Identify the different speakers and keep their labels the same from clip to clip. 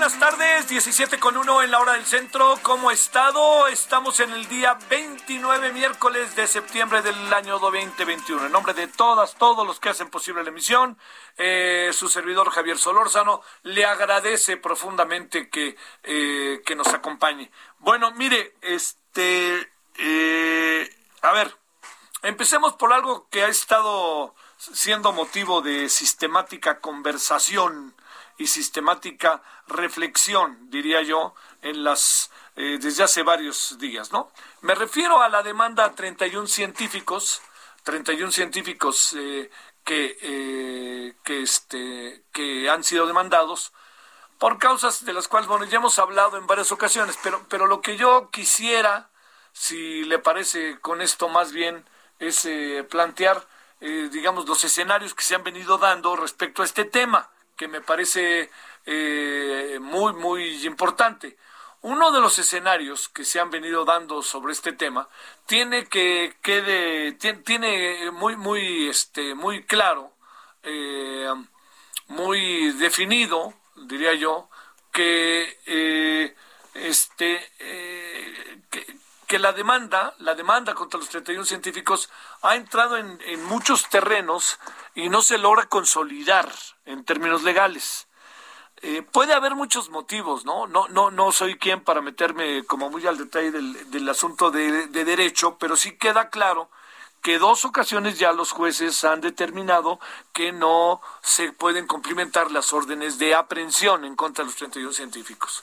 Speaker 1: Buenas tardes, 17 con 1 en la hora del centro. ¿Cómo estado? Estamos en el día 29, miércoles de septiembre del año 2021. En nombre de todas, todos los que hacen posible la emisión, eh, su servidor Javier Solórzano le agradece profundamente que, eh, que nos acompañe. Bueno, mire, este, eh, a ver, empecemos por algo que ha estado siendo motivo de sistemática conversación y sistemática reflexión, diría yo, en las eh, desde hace varios días, ¿no? Me refiero a la demanda a 31 científicos, 31 científicos eh, que eh, que este que han sido demandados por causas de las cuales bueno ya hemos hablado en varias ocasiones, pero pero lo que yo quisiera, si le parece con esto más bien es eh, plantear eh, digamos los escenarios que se han venido dando respecto a este tema que me parece eh, muy, muy importante. Uno de los escenarios que se han venido dando sobre este tema tiene que quede tiene, muy muy este muy claro eh, muy definido diría yo que eh, este que, la demanda, la demanda contra los 31 científicos ha entrado en, en muchos terrenos y no se logra consolidar en términos legales. Eh, puede haber muchos motivos, ¿no? No, no, no soy quien para meterme como muy al detalle del, del asunto de, de derecho, pero sí queda claro que dos ocasiones ya los jueces han determinado que no se pueden cumplimentar las órdenes de aprehensión en contra de los 31 científicos.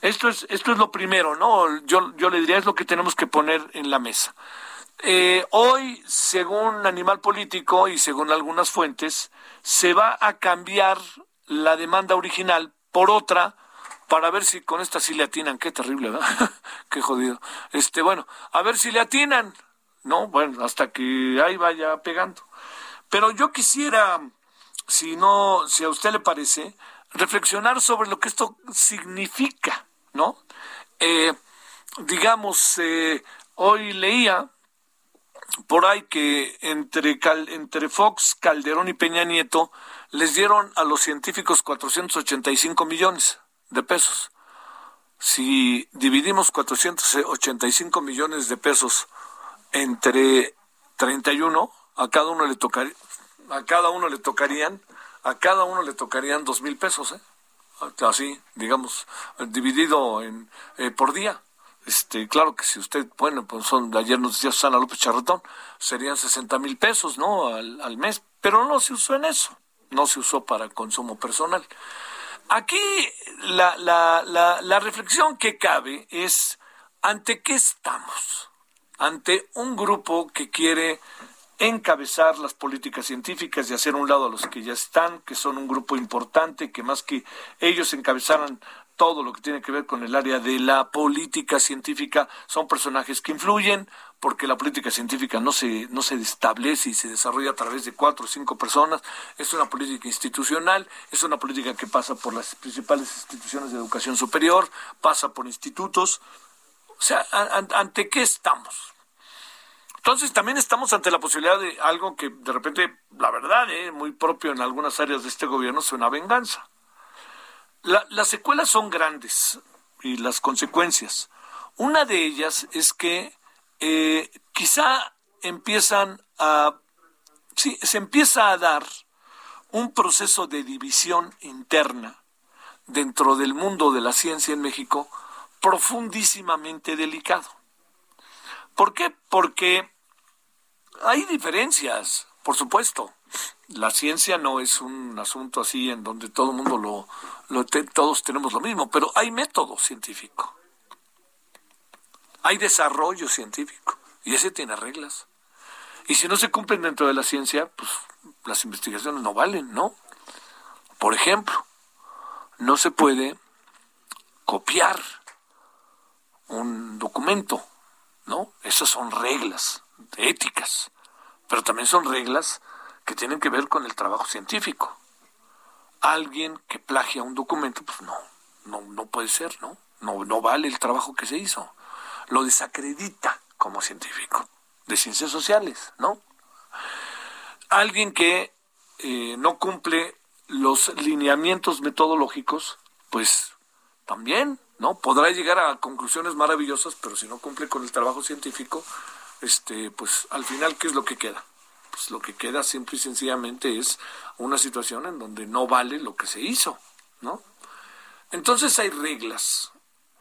Speaker 1: Esto es, esto es lo primero, ¿no? Yo, yo le diría es lo que tenemos que poner en la mesa. Eh, hoy, según Animal Político y según algunas fuentes, se va a cambiar la demanda original por otra para ver si con esta sí le atinan. Qué terrible, ¿verdad? Qué jodido. Este, bueno, a ver si le atinan. No, bueno, hasta que ahí vaya pegando. Pero yo quisiera, si no, si a usted le parece, reflexionar sobre lo que esto significa, ¿no? Eh, digamos, eh, hoy leía por ahí que entre, entre Fox, Calderón y Peña Nieto les dieron a los científicos 485 millones de pesos. Si dividimos 485 millones de pesos entre 31, a cada uno le tocaría, a cada uno le tocarían, a cada uno le tocarían dos mil pesos, ¿eh? así, digamos, dividido en, eh, por día. Este, claro que si usted, bueno, pues son, ayer nos decía Susana López Charretón, serían 60 mil pesos, ¿no? Al, al mes, pero no se usó en eso, no se usó para consumo personal. Aquí la, la, la, la reflexión que cabe es, ¿ante qué estamos? Ante un grupo que quiere encabezar las políticas científicas y hacer un lado a los que ya están, que son un grupo importante, que más que ellos encabezaran todo lo que tiene que ver con el área de la política científica, son personajes que influyen, porque la política científica no se, no se establece y se desarrolla a través de cuatro o cinco personas, es una política institucional, es una política que pasa por las principales instituciones de educación superior, pasa por institutos. O sea, ¿ante qué estamos? Entonces también estamos ante la posibilidad de algo que de repente, la verdad, eh, muy propio en algunas áreas de este gobierno, es una venganza. las secuelas son grandes y las consecuencias. Una de ellas es que eh, quizá empiezan a, sí, se empieza a dar un proceso de división interna dentro del mundo de la ciencia en México profundísimamente delicado. ¿Por qué? Porque hay diferencias, por supuesto. La ciencia no es un asunto así en donde todo el mundo lo, lo todos tenemos lo mismo, pero hay método científico. Hay desarrollo científico y ese tiene reglas. Y si no se cumplen dentro de la ciencia, pues las investigaciones no valen, ¿no? Por ejemplo, no se puede copiar un documento, ¿no? Esas son reglas éticas, pero también son reglas que tienen que ver con el trabajo científico. Alguien que plagia un documento, pues no, no, no puede ser, ¿no? No, no vale el trabajo que se hizo lo desacredita como científico de ciencias sociales, ¿no? Alguien que eh, no cumple los lineamientos metodológicos, pues también, ¿no? Podrá llegar a conclusiones maravillosas, pero si no cumple con el trabajo científico, este, pues al final, ¿qué es lo que queda? Pues lo que queda simple y sencillamente es una situación en donde no vale lo que se hizo, ¿no? Entonces hay reglas,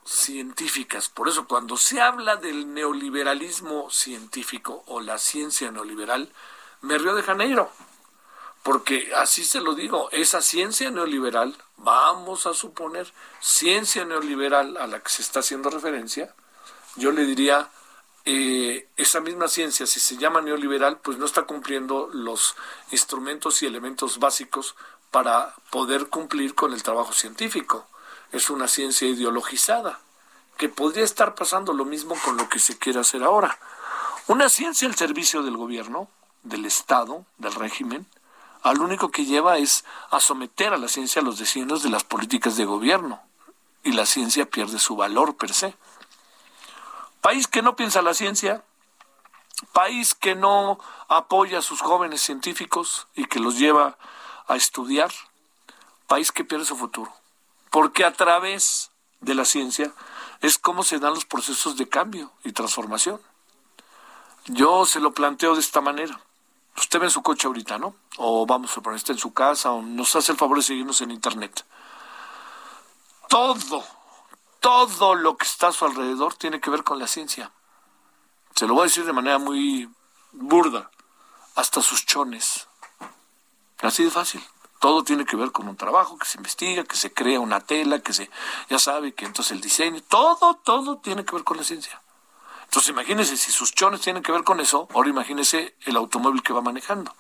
Speaker 1: científicas. Por eso cuando se habla del neoliberalismo científico o la ciencia neoliberal, me río de Janeiro. Porque así se lo digo, esa ciencia neoliberal, vamos a suponer, ciencia neoliberal a la que se está haciendo referencia, yo le diría, eh, esa misma ciencia, si se llama neoliberal, pues no está cumpliendo los instrumentos y elementos básicos para poder cumplir con el trabajo científico es una ciencia ideologizada, que podría estar pasando lo mismo con lo que se quiere hacer ahora. Una ciencia al servicio del gobierno, del Estado, del régimen, al único que lleva es a someter a la ciencia a los designios de las políticas de gobierno, y la ciencia pierde su valor per se. País que no piensa la ciencia, país que no apoya a sus jóvenes científicos y que los lleva a estudiar, país que pierde su futuro porque a través de la ciencia es como se dan los procesos de cambio y transformación. Yo se lo planteo de esta manera. Usted ve en su coche ahorita, ¿no? O vamos a poner, está en su casa, o nos hace el favor de seguirnos en Internet. Todo, todo lo que está a su alrededor tiene que ver con la ciencia. Se lo voy a decir de manera muy burda. Hasta sus chones. Así de fácil todo tiene que ver con un trabajo que se investiga, que se crea una tela, que se, ya sabe, que entonces el diseño, todo, todo tiene que ver con la ciencia. Entonces imagínese, si sus chones tienen que ver con eso, ahora imagínese el automóvil que va manejando.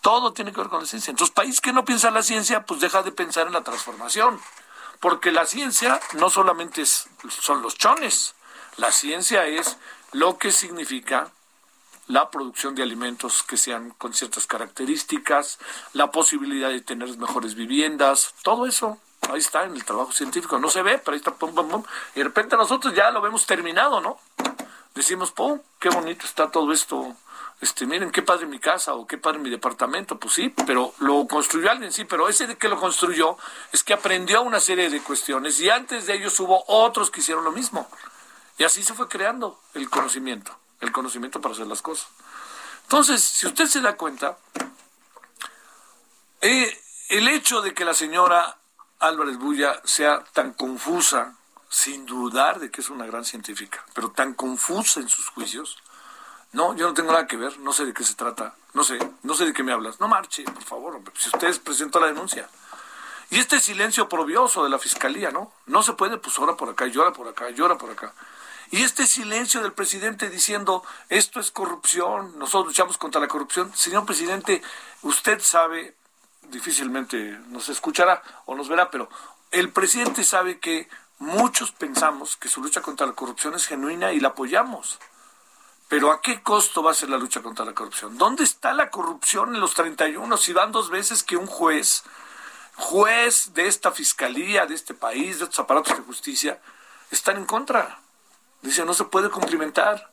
Speaker 1: Todo tiene que ver con la ciencia. Entonces, país que no piensa en la ciencia, pues deja de pensar en la transformación. Porque la ciencia no solamente es, son los chones, la ciencia es lo que significa la producción de alimentos que sean con ciertas características, la posibilidad de tener mejores viviendas, todo eso. Ahí está en el trabajo científico. No se ve, pero ahí está, pum, pum, pum. Y de repente nosotros ya lo vemos terminado, ¿no? Decimos, pum, qué bonito está todo esto. Este, miren qué padre mi casa o qué padre mi departamento. Pues sí, pero lo construyó alguien, sí, pero ese de que lo construyó es que aprendió una serie de cuestiones y antes de ellos hubo otros que hicieron lo mismo. Y así se fue creando el conocimiento el conocimiento para hacer las cosas. Entonces, si usted se da cuenta, eh, el hecho de que la señora Álvarez Bulla sea tan confusa, sin dudar de que es una gran científica, pero tan confusa en sus juicios, no, yo no tengo nada que ver, no sé de qué se trata, no sé, no sé de qué me hablas. No marche, por favor, si usted presentó la denuncia. Y este silencio probioso de la fiscalía, ¿no? No se puede, pues ahora por acá, llora por acá, llora por acá. Y este silencio del presidente diciendo, esto es corrupción, nosotros luchamos contra la corrupción. Señor presidente, usted sabe, difícilmente nos escuchará o nos verá, pero el presidente sabe que muchos pensamos que su lucha contra la corrupción es genuina y la apoyamos. Pero ¿a qué costo va a ser la lucha contra la corrupción? ¿Dónde está la corrupción en los 31 si van dos veces que un juez, juez de esta fiscalía, de este país, de estos aparatos de justicia, están en contra? Dice, no se puede cumplimentar.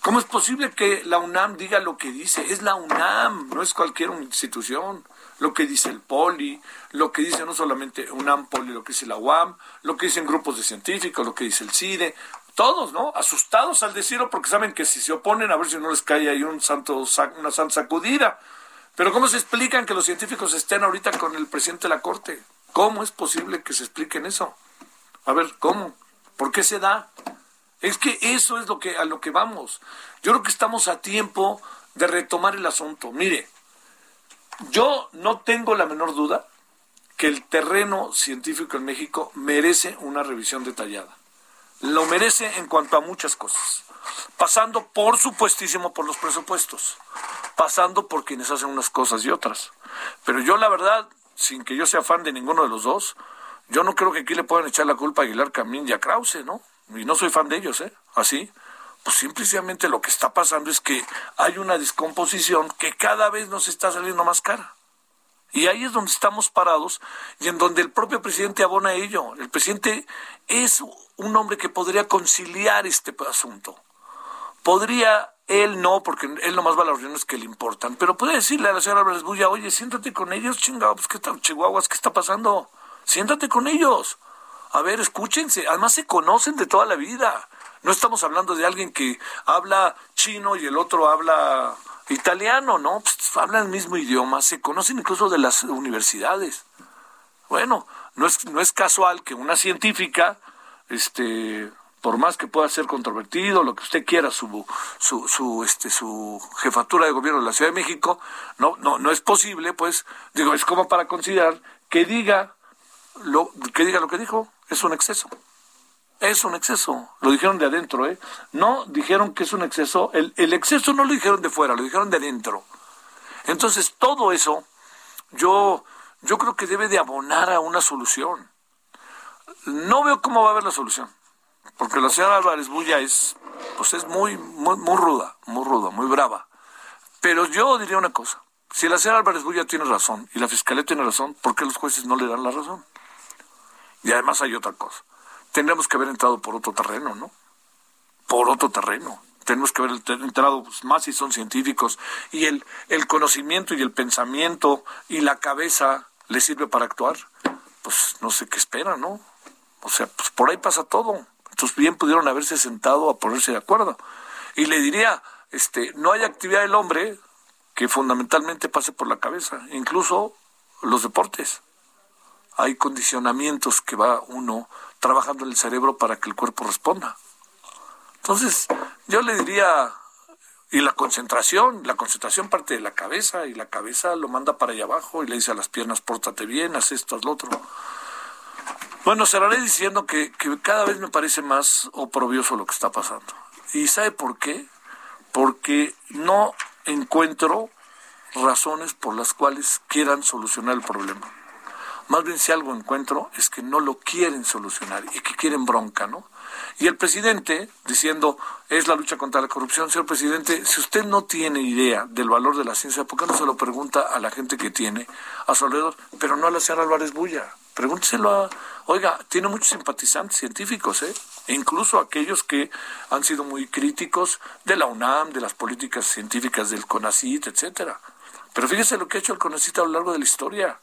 Speaker 1: ¿Cómo es posible que la UNAM diga lo que dice? Es la UNAM, no es cualquier institución. Lo que dice el POLI, lo que dice no solamente UNAM, POLI, lo que dice la UAM, lo que dicen grupos de científicos, lo que dice el CIDE, todos, ¿no? Asustados al decirlo porque saben que si se oponen, a ver si no les cae ahí un santo, una santa sacudida. Pero ¿cómo se explican que los científicos estén ahorita con el presidente de la Corte? ¿Cómo es posible que se expliquen eso? A ver, ¿cómo? ¿Por qué se da? Es que eso es lo que a lo que vamos. Yo creo que estamos a tiempo de retomar el asunto. Mire, yo no tengo la menor duda que el terreno científico en México merece una revisión detallada lo merece en cuanto a muchas cosas, pasando por supuestísimo por los presupuestos, pasando por quienes hacen unas cosas y otras. Pero yo la verdad, sin que yo sea fan de ninguno de los dos, yo no creo que aquí le puedan echar la culpa a Aguilar Camín y a Krause, ¿no? Y no soy fan de ellos, ¿eh? Así. Pues simplemente lo que está pasando es que hay una descomposición que cada vez nos está saliendo más cara. Y ahí es donde estamos parados y en donde el propio presidente abona ello. El presidente es un hombre que podría conciliar este asunto. Podría, él no, porque él nomás va a las reuniones que le importan, pero puede decirle a la señora Álvarez Bulla, oye, siéntate con ellos, chingados, pues, ¿qué tal, chihuahuas, qué está pasando? Siéntate con ellos. A ver, escúchense. Además se conocen de toda la vida. No estamos hablando de alguien que habla chino y el otro habla italiano, ¿no? Pues, hablan el mismo idioma, se conocen incluso de las universidades. Bueno, no es, no es casual que una científica, este, por más que pueda ser controvertido, lo que usted quiera, su, su, su, este, su jefatura de gobierno de la Ciudad de México, no, no, no es posible, pues, digo, es como para considerar que diga lo, que diga lo que dijo, es un exceso. Es un exceso, lo dijeron de adentro, ¿eh? No dijeron que es un exceso, el, el exceso no lo dijeron de fuera, lo dijeron de adentro. Entonces, todo eso, yo, yo creo que debe de abonar a una solución. No veo cómo va a haber la solución, porque la señora Álvarez Bulla es, pues es muy, muy, muy ruda, muy ruda, muy brava. Pero yo diría una cosa, si la señora Álvarez Bulla tiene razón y la fiscalía tiene razón, ¿por qué los jueces no le dan la razón? Y además hay otra cosa tendríamos que haber entrado por otro terreno, ¿no? Por otro terreno. Tenemos que haber entrado pues, más si son científicos y el, el conocimiento y el pensamiento y la cabeza le sirve para actuar. Pues no sé qué espera, ¿no? O sea, pues por ahí pasa todo. Entonces bien pudieron haberse sentado a ponerse de acuerdo. Y le diría, este, no hay actividad del hombre que fundamentalmente pase por la cabeza, incluso los deportes. Hay condicionamientos que va uno trabajando en el cerebro para que el cuerpo responda. Entonces, yo le diría, y la concentración, la concentración parte de la cabeza y la cabeza lo manda para allá abajo y le dice a las piernas, pórtate bien, haz esto, haz lo otro. Bueno, cerraré diciendo que, que cada vez me parece más oprobioso lo que está pasando. ¿Y sabe por qué? Porque no encuentro razones por las cuales quieran solucionar el problema. Más bien si algo encuentro es que no lo quieren solucionar y que quieren bronca, ¿no? Y el presidente diciendo, es la lucha contra la corrupción, señor presidente, si usted no tiene idea del valor de la ciencia, ¿por qué no se lo pregunta a la gente que tiene a su alrededor? Pero no a la señora Álvarez Bulla. Pregúnteselo a, oiga, tiene muchos simpatizantes científicos, ¿eh? E incluso aquellos que han sido muy críticos de la UNAM, de las políticas científicas del CONACIT, etcétera. Pero fíjese lo que ha hecho el CONACIT a lo largo de la historia.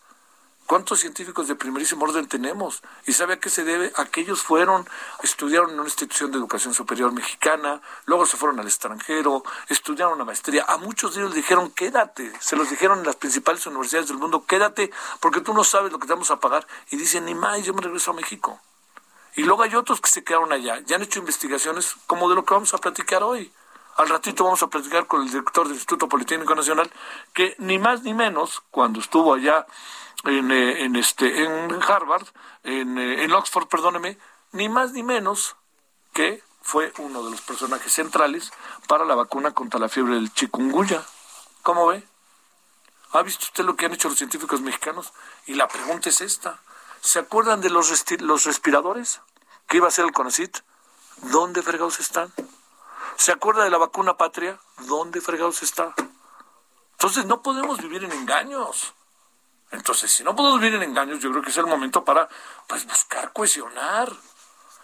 Speaker 1: ¿Cuántos científicos de primerísimo orden tenemos? ¿Y sabe a qué se debe? Aquellos fueron, estudiaron en una institución de educación superior mexicana, luego se fueron al extranjero, estudiaron una maestría. A muchos de ellos dijeron, quédate. Se los dijeron en las principales universidades del mundo, quédate, porque tú no sabes lo que te vamos a pagar. Y dicen, ni más, yo me regreso a México. Y luego hay otros que se quedaron allá, ya han hecho investigaciones como de lo que vamos a platicar hoy. Al ratito vamos a platicar con el director del Instituto Politécnico Nacional, que ni más ni menos, cuando estuvo allá en, eh, en, este, en Harvard, en, eh, en Oxford, perdóneme, ni más ni menos que fue uno de los personajes centrales para la vacuna contra la fiebre del chikungunya. ¿Cómo ve? ¿Ha visto usted lo que han hecho los científicos mexicanos? Y la pregunta es esta. ¿Se acuerdan de los, los respiradores que iba a ser el CONACIT? ¿Dónde fregados están? ¿Se acuerda de la vacuna patria? ¿Dónde fregados está? Entonces no podemos vivir en engaños. Entonces, si no podemos vivir en engaños, yo creo que es el momento para pues buscar cohesionar.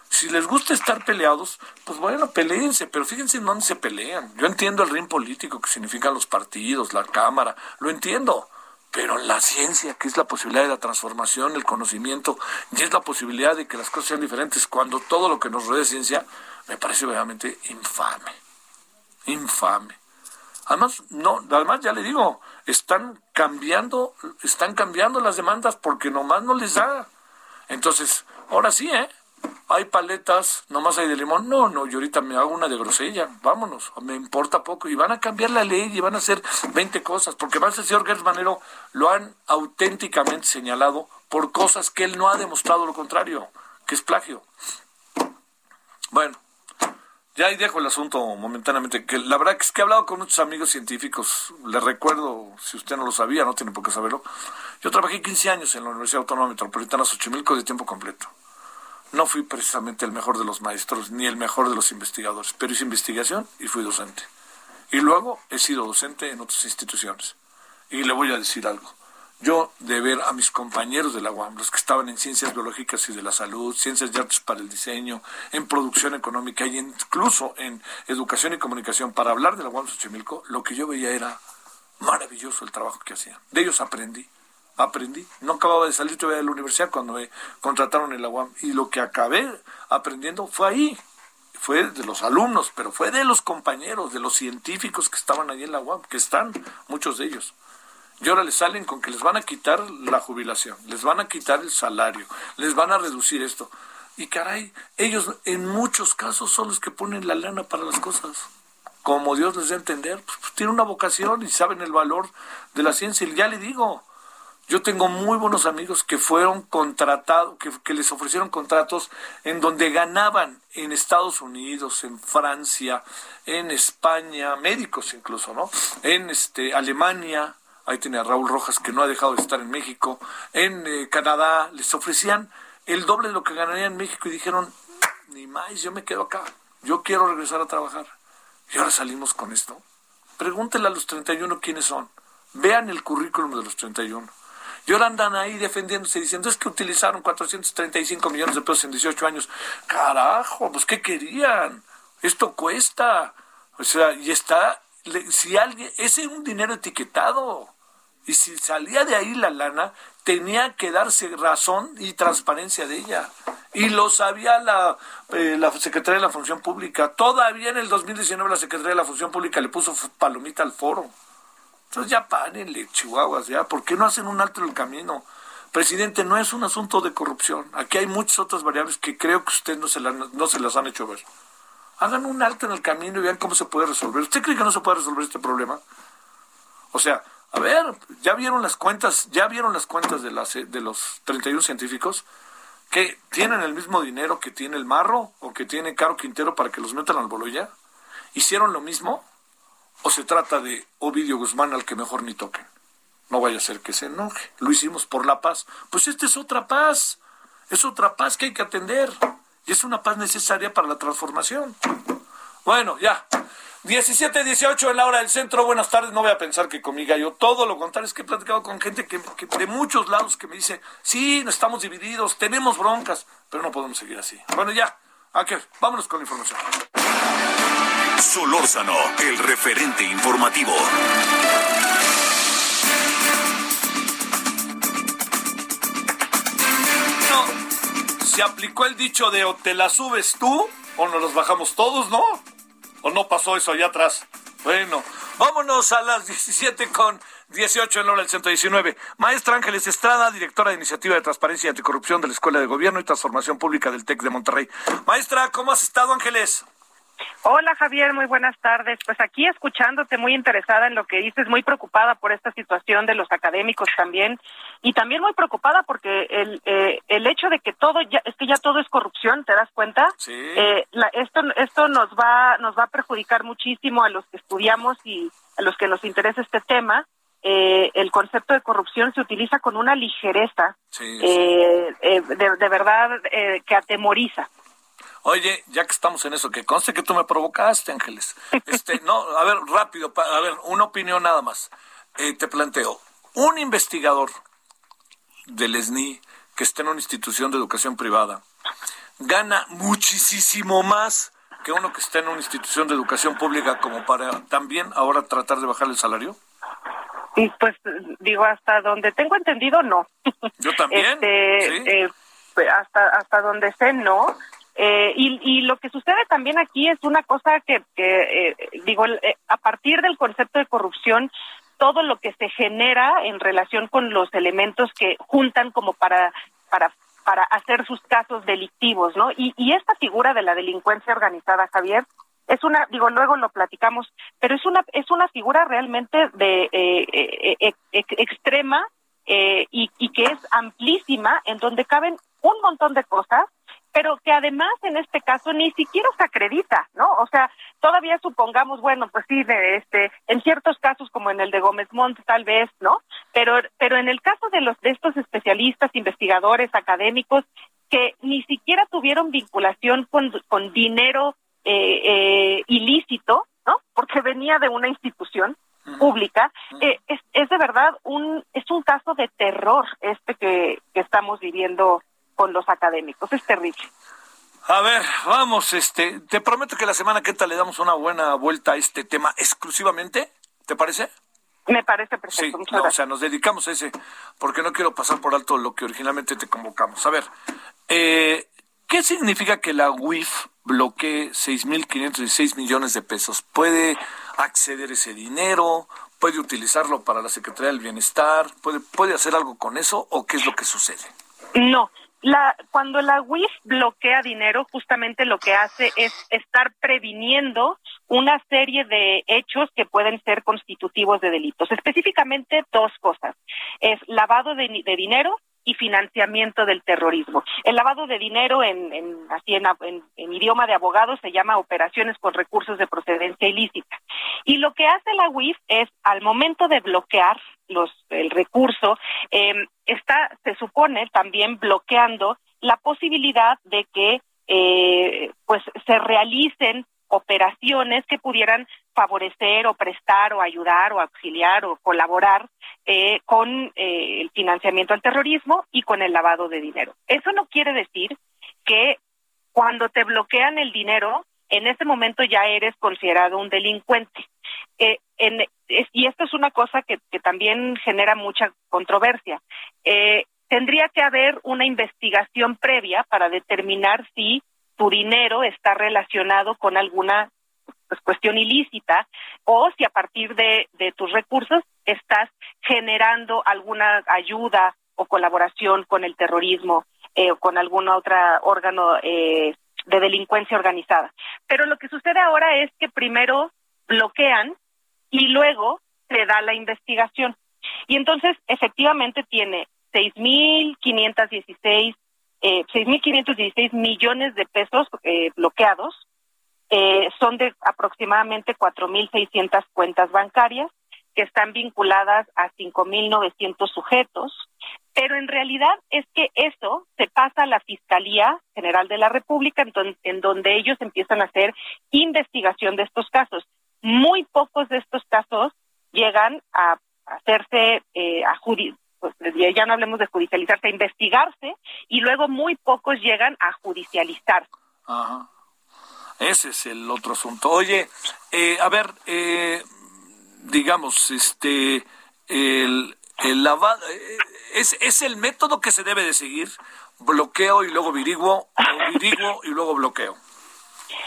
Speaker 1: Si les gusta estar peleados, pues bueno, peleense, pero fíjense en dónde se pelean. Yo entiendo el ring político que significan los partidos, la Cámara, lo entiendo. Pero la ciencia, que es la posibilidad de la transformación, el conocimiento, y es la posibilidad de que las cosas sean diferentes, cuando todo lo que nos rodea es ciencia, me parece verdaderamente infame. Infame. Además, no, además ya le digo, están cambiando, están cambiando las demandas porque nomás no les da. Entonces, ahora sí, ¿eh? Hay paletas, nomás hay de limón. No, no, yo ahorita me hago una de grosella. Vámonos, me importa poco. Y van a cambiar la ley y van a hacer 20 cosas. Porque más el señor Gertz Manero lo han auténticamente señalado por cosas que él no ha demostrado lo contrario, que es plagio. Bueno, ya ahí dejo el asunto momentáneamente, que la verdad es que he hablado con muchos amigos científicos, les recuerdo, si usted no lo sabía, no tiene por qué saberlo, yo trabajé 15 años en la Universidad Autónoma Metropolitana Xochimilco de tiempo completo. No fui precisamente el mejor de los maestros, ni el mejor de los investigadores, pero hice investigación y fui docente. Y luego he sido docente en otras instituciones. Y le voy a decir algo yo de ver a mis compañeros de la UAM, los que estaban en ciencias biológicas y de la salud, ciencias de artes para el diseño, en producción económica y incluso en educación y comunicación, para hablar de la UAM Xochimilco, lo que yo veía era maravilloso el trabajo que hacían. De ellos aprendí, aprendí. No acababa de salir todavía de la universidad cuando me contrataron en la UAM y lo que acabé aprendiendo fue ahí. Fue de los alumnos, pero fue de los compañeros, de los científicos que estaban ahí en la UAM, que están muchos de ellos. Y ahora les salen con que les van a quitar la jubilación, les van a quitar el salario, les van a reducir esto. Y caray, ellos en muchos casos son los que ponen la lana para las cosas. Como Dios les dé a entender, pues, pues tienen una vocación y saben el valor de la ciencia. Y ya le digo, yo tengo muy buenos amigos que fueron contratados, que, que, les ofrecieron contratos en donde ganaban en Estados Unidos, en Francia, en España, médicos incluso, ¿no? En este Alemania, ahí tiene a Raúl Rojas que no ha dejado de estar en México, en eh, Canadá les ofrecían el doble de lo que ganaría en México y dijeron, ni más, yo me quedo acá, yo quiero regresar a trabajar. Y ahora salimos con esto. Pregúntenle a los 31 quiénes son. Vean el currículum de los 31. Y ahora andan ahí defendiéndose diciendo, es que utilizaron 435 millones de pesos en 18 años. Carajo, pues ¿qué querían? Esto cuesta. O sea, y está, si alguien, ese es un dinero etiquetado. Y si salía de ahí la lana, tenía que darse razón y transparencia de ella. Y lo sabía la, eh, la Secretaría de la Función Pública. Todavía en el 2019 la Secretaría de la Función Pública le puso palomita al foro. Entonces ya párenle, chihuahuas, ya. ¿Por qué no hacen un alto en el camino? Presidente, no es un asunto de corrupción. Aquí hay muchas otras variables que creo que usted no se, la, no se las han hecho ver. Hagan un alto en el camino y vean cómo se puede resolver. ¿Usted cree que no se puede resolver este problema? O sea, a ver, ya vieron las cuentas, ya vieron las cuentas de, las, de los 31 científicos que tienen el mismo dinero que tiene el Marro o que tiene Caro Quintero para que los metan al Boloya. ¿Hicieron lo mismo? ¿O se trata de Ovidio Guzmán al que mejor ni toquen? No vaya a ser que se enoje. Lo hicimos por la paz. Pues esta es otra paz. Es otra paz que hay que atender. Y es una paz necesaria para la transformación. Bueno, ya. 17, 18 en la hora del centro. Buenas tardes. No voy a pensar que conmigo yo todo lo contrario. Es que he platicado con gente que, que de muchos lados que me dice, sí, estamos divididos, tenemos broncas, pero no podemos seguir así. Bueno, ya. Ok, vámonos con la información.
Speaker 2: Solórzano, el referente informativo.
Speaker 1: No, se aplicó el dicho de o te la subes tú o nos los bajamos todos, ¿no? ¿O no pasó eso allá atrás? Bueno, vámonos a las 17 con 18 en hora del 119. Maestra Ángeles Estrada, directora de Iniciativa de Transparencia y Anticorrupción de la Escuela de Gobierno y Transformación Pública del TEC de Monterrey. Maestra, ¿cómo has estado, Ángeles?
Speaker 3: Hola Javier, muy buenas tardes. Pues aquí escuchándote muy interesada en lo que dices, muy preocupada por esta situación de los académicos también y también muy preocupada porque el eh, el hecho de que todo ya es que ya todo es corrupción, ¿te das cuenta?
Speaker 1: Sí.
Speaker 3: Eh, la, esto esto nos va nos va a perjudicar muchísimo a los que estudiamos y a los que nos interesa este tema. Eh, el concepto de corrupción se utiliza con una ligereza
Speaker 1: Sí,
Speaker 3: eh, eh, de, de verdad eh, que atemoriza.
Speaker 1: Oye, ya que estamos en eso, que conste que tú me provocaste, Ángeles. Este, no, a ver, rápido, a ver, una opinión nada más. Eh, te planteo, un investigador del SNI que esté en una institución de educación privada gana muchísimo más que uno que esté en una institución de educación pública como para también ahora tratar de bajar el salario?
Speaker 3: Y pues digo, hasta donde tengo entendido, no.
Speaker 1: Yo también.
Speaker 3: Este, eh, hasta, hasta donde sé, no. Eh, y, y, lo que sucede también aquí es una cosa que, que eh, digo, a partir del concepto de corrupción, todo lo que se genera en relación con los elementos que juntan como para, para para hacer sus casos delictivos, ¿no? Y, y esta figura de la delincuencia organizada, Javier, es una, digo, luego lo platicamos, pero es una, es una figura realmente de eh, eh, eh, extrema y, y que es amplísima, en donde caben un montón de cosas pero que además en este caso ni siquiera se acredita, ¿no? O sea, todavía supongamos, bueno, pues sí, de este, en ciertos casos como en el de Gómez Montt tal vez, ¿no? Pero, pero en el caso de los de estos especialistas, investigadores, académicos que ni siquiera tuvieron vinculación con, con dinero eh, eh, ilícito, ¿no? Porque venía de una institución pública, eh, es, es de verdad un es un caso de terror este que, que estamos viviendo con los académicos. Es terrible.
Speaker 1: A ver, vamos, este, te prometo que la semana que entra le damos una buena vuelta a este tema exclusivamente, ¿te parece?
Speaker 3: Me parece perfecto.
Speaker 1: Sí, o sea, nos dedicamos a ese, porque no quiero pasar por alto lo que originalmente te convocamos. A ver, eh, ¿qué significa que la UIF bloquee 6.516 millones de pesos? ¿Puede acceder ese dinero? ¿Puede utilizarlo para la Secretaría del Bienestar? ¿Puede, ¿Puede hacer algo con eso o qué es lo que sucede?
Speaker 3: No, la, cuando la UIF bloquea dinero, justamente lo que hace es estar previniendo una serie de hechos que pueden ser constitutivos de delitos. Específicamente dos cosas. Es lavado de, dinero y financiamiento del terrorismo. El lavado de dinero en, en así en, en, idioma de abogados se llama operaciones con recursos de procedencia ilícita. Y lo que hace la UIF es al momento de bloquear los, el recurso, eh, está, se supone, también bloqueando la posibilidad de que eh, pues se realicen operaciones que pudieran favorecer o prestar o ayudar o auxiliar o colaborar eh, con eh, el financiamiento al terrorismo y con el lavado de dinero. Eso no quiere decir que cuando te bloquean el dinero, en ese momento ya eres considerado un delincuente. Eh, en, y esto es una cosa que, también genera mucha controversia. Eh, tendría que haber una investigación previa para determinar si tu dinero está relacionado con alguna pues, cuestión ilícita o si a partir de, tus recursos estás generando alguna ayuda o colaboración con el terrorismo eh, o con algún otro órgano eh, de delincuencia organizada. Pero lo que sucede ahora es que primero bloquean y luego se da la investigación. Y entonces, efectivamente, tiene 6.516 eh, 6.516 millones de pesos eh, bloqueados, eh, son de aproximadamente 4.600 cuentas bancarias que están vinculadas a 5.900 sujetos, pero en realidad es que eso se pasa a la Fiscalía General de la República, en, en donde ellos empiezan a hacer investigación de estos casos muy pocos de estos casos llegan a hacerse eh, a pues, ya no hablemos de judicializarse, a investigarse y luego muy pocos llegan a judicializar.
Speaker 1: Ajá. Ese es el otro asunto. Oye, eh, a ver, eh, digamos, este, el, el eh, es, es el método que se debe de seguir, bloqueo y luego viriguo, o viriguo y luego bloqueo.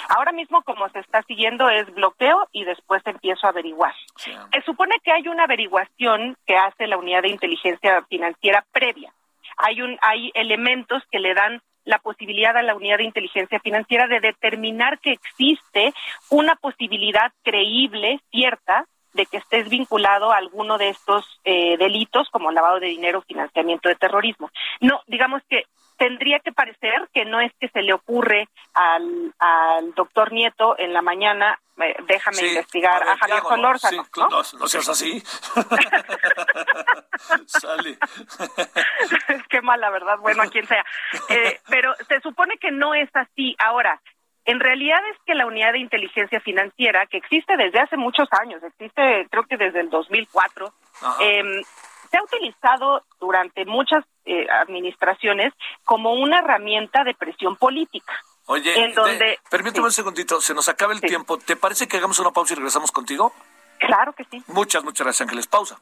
Speaker 3: Ahora mismo como se está siguiendo es bloqueo y después empiezo a averiguar. Se supone que hay una averiguación que hace la unidad de inteligencia financiera previa. Hay un hay elementos que le dan la posibilidad a la unidad de inteligencia financiera de determinar que existe una posibilidad creíble, cierta, de que estés vinculado a alguno de estos eh, delitos como lavado de dinero, financiamiento de terrorismo. No, digamos que tendría que parecer que no es que se le ocurre al, al doctor Nieto en la mañana, eh, déjame investigar a, Javier Solórzano.
Speaker 1: ¿no? No, seas así. Sale.
Speaker 3: qué mala, ¿verdad? Bueno, a quien sea. Eh, pero se supone que no es así. Ahora, en realidad es que la unidad de inteligencia financiera, que existe desde hace muchos años, existe creo que desde el 2004, eh, se ha utilizado durante muchas eh, administraciones como una herramienta de presión política.
Speaker 1: Oye, en donde, permíteme un segundito, se nos acaba el tiempo. ¿Te parece que hagamos una pausa y regresamos contigo?
Speaker 3: Claro que sí.
Speaker 1: Muchas, muchas gracias, Ángeles. Pausa.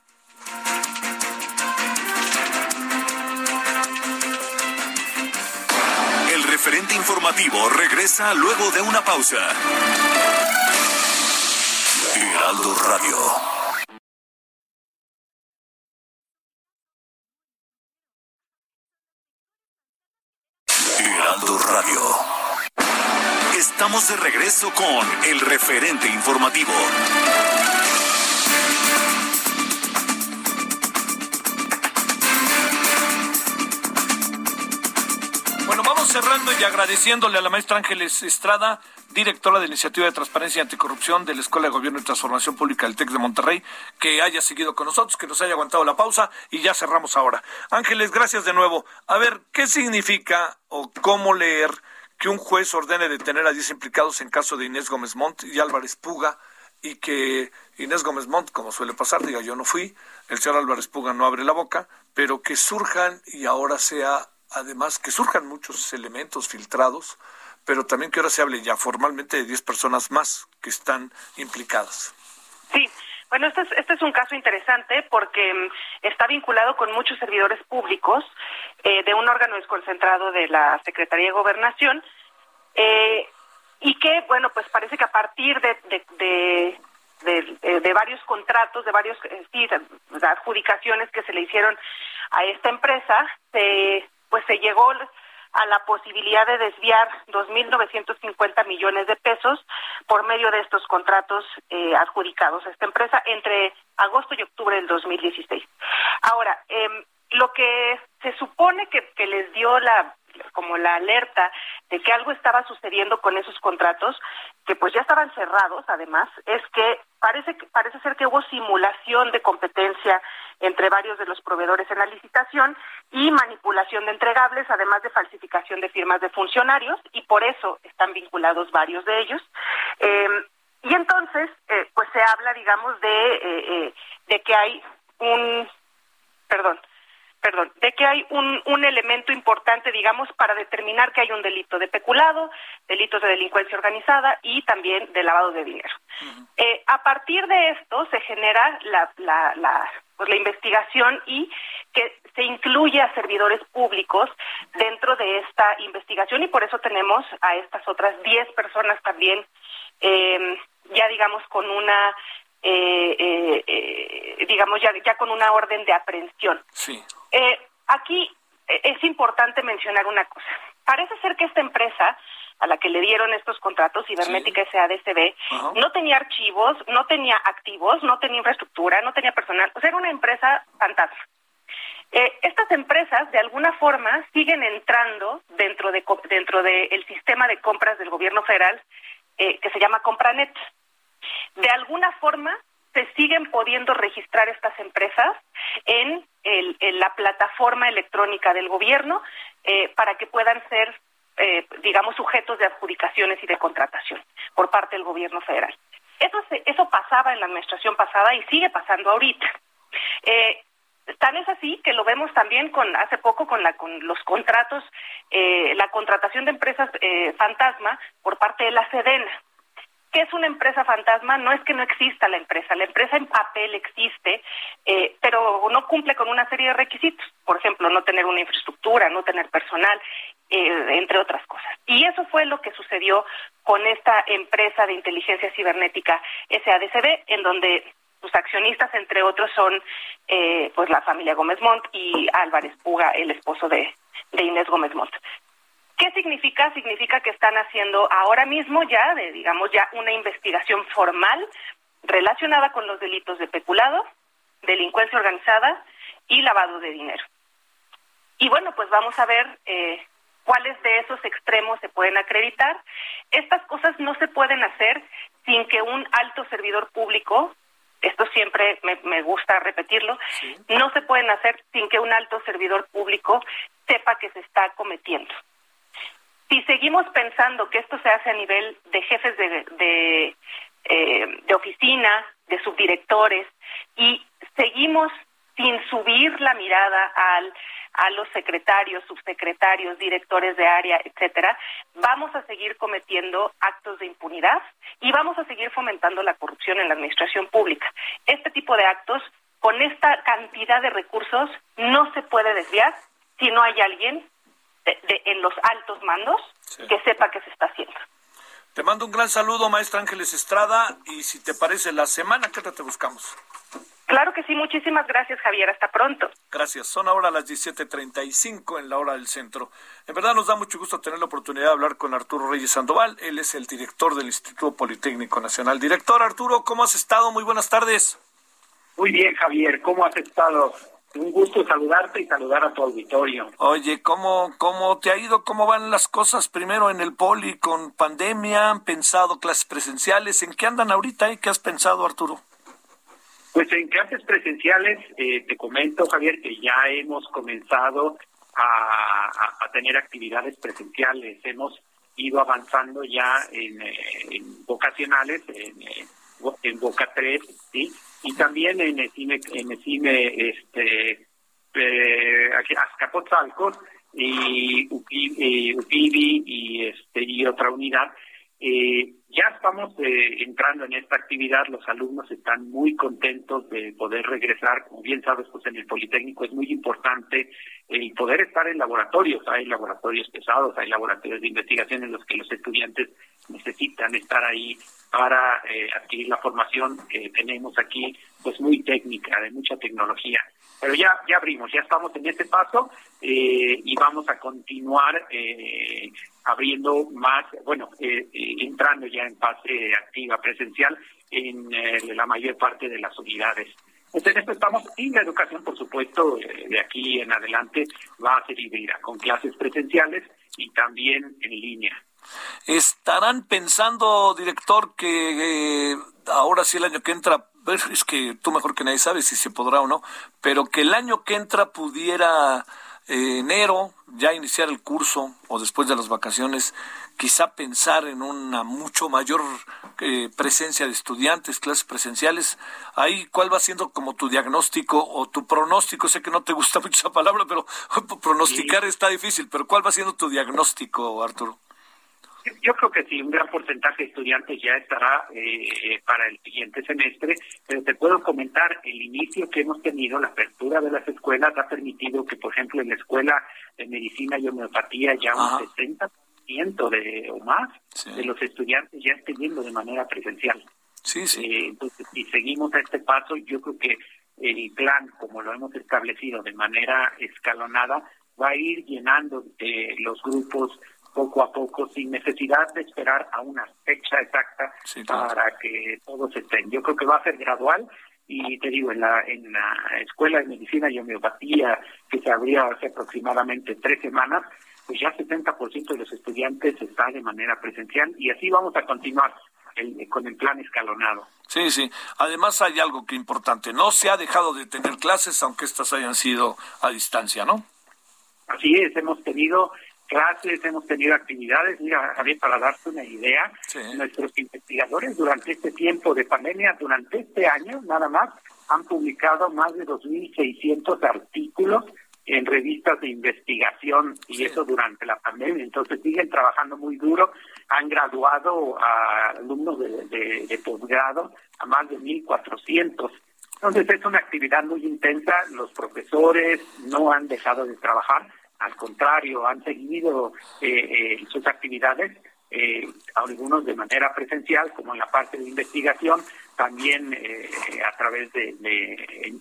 Speaker 2: Referente informativo regresa luego de una pausa. Heraldo Radio. Radio. Estamos de regreso con el referente informativo.
Speaker 1: Cerrando y agradeciéndole a la maestra Ángeles Estrada directora de Iniciativa de Transparencia y Anticorrupción de la Escuela de Gobierno y Transformación Pública del TEC de Monterrey, que haya seguido con nosotros, que nos haya aguantado la pausa y ya cerramos ahora. Ángeles, gracias de nuevo. A ver, ¿qué significa o cómo leer que un juez ordene detener a 10 implicados en caso de Inés Gómez Montt y Álvarez Puga y que Inés Gómez Montt, como suele pasar, diga yo no fui, el señor Álvarez Puga no abre la boca, pero que surjan y ahora sea, además, que surjan muchos elementos filtrados pero también que ahora se hable ya formalmente de 10 personas más que están implicadas.
Speaker 3: Sí. Bueno, este es, este es un caso interesante porque mm, está vinculado con muchos servidores públicos eh, de un órgano desconcentrado de la Secretaría de Gobernación eh, y que, bueno, pues parece que a partir de, de, de, de, varios contratos, de varios eh, sí, adjudicaciones que se le hicieron a esta empresa, se, pues se llegó a la posibilidad de desviar 2.950 millones de pesos por medio de estos contratos eh, adjudicados a esta empresa entre agosto y octubre del 2016. Ahora, eh, lo que se supone que, que les dio la como la alerta de que algo estaba sucediendo con esos contratos, que pues ya estaban cerrados además, es que parece, parece ser que hubo simulación de competencia entre varios de los proveedores en la licitación y manipulación de entregables, además de falsificación de firmas de funcionarios, y por eso están vinculados varios de ellos. Eh, y entonces, eh, pues se habla, digamos, de, eh, de que hay un, perdón, perdón, de que hay un, un elemento importante, digamos, para determinar que hay un delito de peculado, delitos de delincuencia organizada y también de lavado de dinero. eh, a partir de esto se genera la, la, la, pues, la investigación y que se incluye a servidores públicos dentro de esta investigación y por eso tenemos a estas otras 10 personas también, eh, ya digamos, con una eh, eh, eh, digamos, ya, ya con una orden de aprehensión.
Speaker 1: Sí.
Speaker 3: Eh, aquí eh, es importante mencionar una cosa. Parece ser que esta empresa a la que le dieron estos contratos, Cibernética sí. SADCB, no tenía archivos, no tenía activos, no tenía infraestructura, no tenía personal, o sea, era una empresa fantasma. Eh, estas empresas, de alguna forma, siguen entrando dentro de dentro del de sistema de compras del gobierno federal eh, que se llama Compranet. De alguna forma, se siguen pudiendo registrar estas empresas en, el, en la plataforma electrónica del gobierno eh, para que puedan ser, eh, digamos, sujetos de adjudicaciones y de contratación por parte del gobierno federal. Eso, se, eso pasaba en la administración pasada y sigue pasando ahorita. Eh, Tan es así que lo vemos también con hace poco con, la, con los contratos, eh, la contratación de empresas fantasma por parte de la Sedena. ¿Qué es una empresa fantasma? No es que no exista la empresa, la empresa en papel existe, eh, pero no cumple con una serie de requisitos. Por ejemplo, no tener una infraestructura, no tener personal, eh, entre otras cosas. Y eso fue lo que sucedió con esta empresa de inteligencia cibernética SADCB, en donde sus accionistas, entre otros, son eh, pues la familia Gómez Montt y Álvarez Puga, el esposo de, de Inés Gómez Montt. ¿Qué significa? Significa que están haciendo ahora mismo ya, de, digamos, ya una investigación formal relacionada con los delitos de peculado, delincuencia organizada y lavado de dinero. Y bueno, pues vamos a ver eh, cuáles de esos extremos se pueden acreditar. Estas cosas no se pueden hacer sin que un alto servidor público esto siempre me, gusta repetirlo, no se pueden hacer sin que un alto servidor público sepa que se está cometiendo. Si seguimos pensando que esto se hace a nivel de jefes de, de, eh, de oficina, de subdirectores, y seguimos sin subir la mirada al a los secretarios, subsecretarios, directores de área, etcétera, vamos a seguir cometiendo actos de impunidad y vamos a seguir fomentando la corrupción en la administración pública. Este tipo de actos, con esta cantidad de recursos, no se puede desviar si no hay alguien en los altos mandos que sepa qué se está haciendo.
Speaker 1: Te mando un gran saludo, maestra Ángeles Estrada, y si te parece, la semana que te buscamos.
Speaker 3: Claro que sí, muchísimas gracias Javier, hasta pronto.
Speaker 1: Gracias, son ahora las 17.35 en la hora del centro. En verdad nos da mucho gusto tener la oportunidad de hablar con Arturo Reyes Sandoval, él es el director del Instituto Politécnico Nacional. Director Arturo, ¿cómo has estado? Muy buenas tardes.
Speaker 4: Muy bien Javier, ¿cómo has estado? Un gusto saludarte y saludar a tu auditorio.
Speaker 1: Oye, ¿cómo, ¿cómo te ha ido? ¿Cómo van las cosas primero en el poli con pandemia? ¿Han pensado clases presenciales? ¿En qué andan ahorita? y ¿Qué has pensado, Arturo?
Speaker 4: Pues en clases presenciales, eh, te comento, Javier, que ya hemos comenzado a, tener actividades presenciales. Hemos ido avanzando ya en, eh, vocacionales, en, en Boca 3, ¿sí? Y también en el cine, en el cine este, Azcapotzalco y Upibi y, este, y otra unidad eh, ya estamos eh, entrando en esta actividad, los alumnos están muy contentos de poder regresar, como bien sabes, pues en el Politécnico es muy importante el poder estar en laboratorios, hay laboratorios pesados, hay laboratorios de investigación en los que los estudiantes necesitan estar ahí para eh, adquirir la formación que tenemos aquí, pues muy técnica, de mucha tecnología. Pero ya, ya abrimos, ya estamos en este paso eh, y vamos a continuar eh, abriendo más, bueno, eh, eh, entrando ya en fase activa presencial en la mayor parte de las unidades. Entonces, en esto estamos, y la educación, por supuesto, de aquí en adelante va a ser híbrida, con clases presenciales y también en línea.
Speaker 1: ¿Estarán pensando, director, que ahora sí el año que entra es que tú mejor que nadie sabes si se podrá o no, pero que el año que entra pudiera eh, enero ya iniciar el curso o después de las vacaciones, quizá pensar en una mucho mayor eh, presencia de estudiantes, clases presenciales. Ahí, ¿cuál va siendo como tu diagnóstico o tu pronóstico? Sé que no te gusta mucho esa palabra, pero pronosticar está difícil, pero ¿cuál va siendo tu diagnóstico, Arturo?
Speaker 4: Yo creo que sí, un gran porcentaje de estudiantes ya estará eh, para el siguiente semestre, pero te puedo comentar, el inicio que hemos tenido, la apertura de las escuelas ha permitido que, por ejemplo, en la escuela de medicina y homeopatía ya un 70% de, o más de los estudiantes ya estén yendo de manera presencial.
Speaker 1: Sí, sí.
Speaker 4: Eh, entonces, si seguimos a este paso, yo creo que el plan, como lo hemos establecido de manera escalonada, va a ir llenando eh, los grupos poco a poco, sin necesidad de esperar a una fecha exacta para que todos estén. Yo creo que va a ser gradual y te digo, en la, en la Escuela de Medicina y Homeopatía, que se abrió hace aproximadamente tres semanas, pues ya 70% de los estudiantes están de manera presencial y así vamos a continuar con el plan escalonado.
Speaker 1: Sí, sí. Además hay algo que importante, no se ha dejado de tener clases, aunque estas hayan sido a distancia, ¿no?
Speaker 4: Así es, hemos tenido clases, hemos tenido actividades. Mira, Javier, para darte una idea, nuestros investigadores durante este tiempo de pandemia, durante este año nada más, han publicado más de 2.600 artículos en revistas de investigación y eso durante la pandemia. Entonces siguen trabajando muy duro, han graduado a alumnos de, de posgrado a más de 1.400. Entonces es una actividad muy intensa, los profesores no han dejado de trabajar al contrario, han seguido eh, eh, sus actividades, eh, algunos de manera presencial, como en la parte de investigación, también a través de,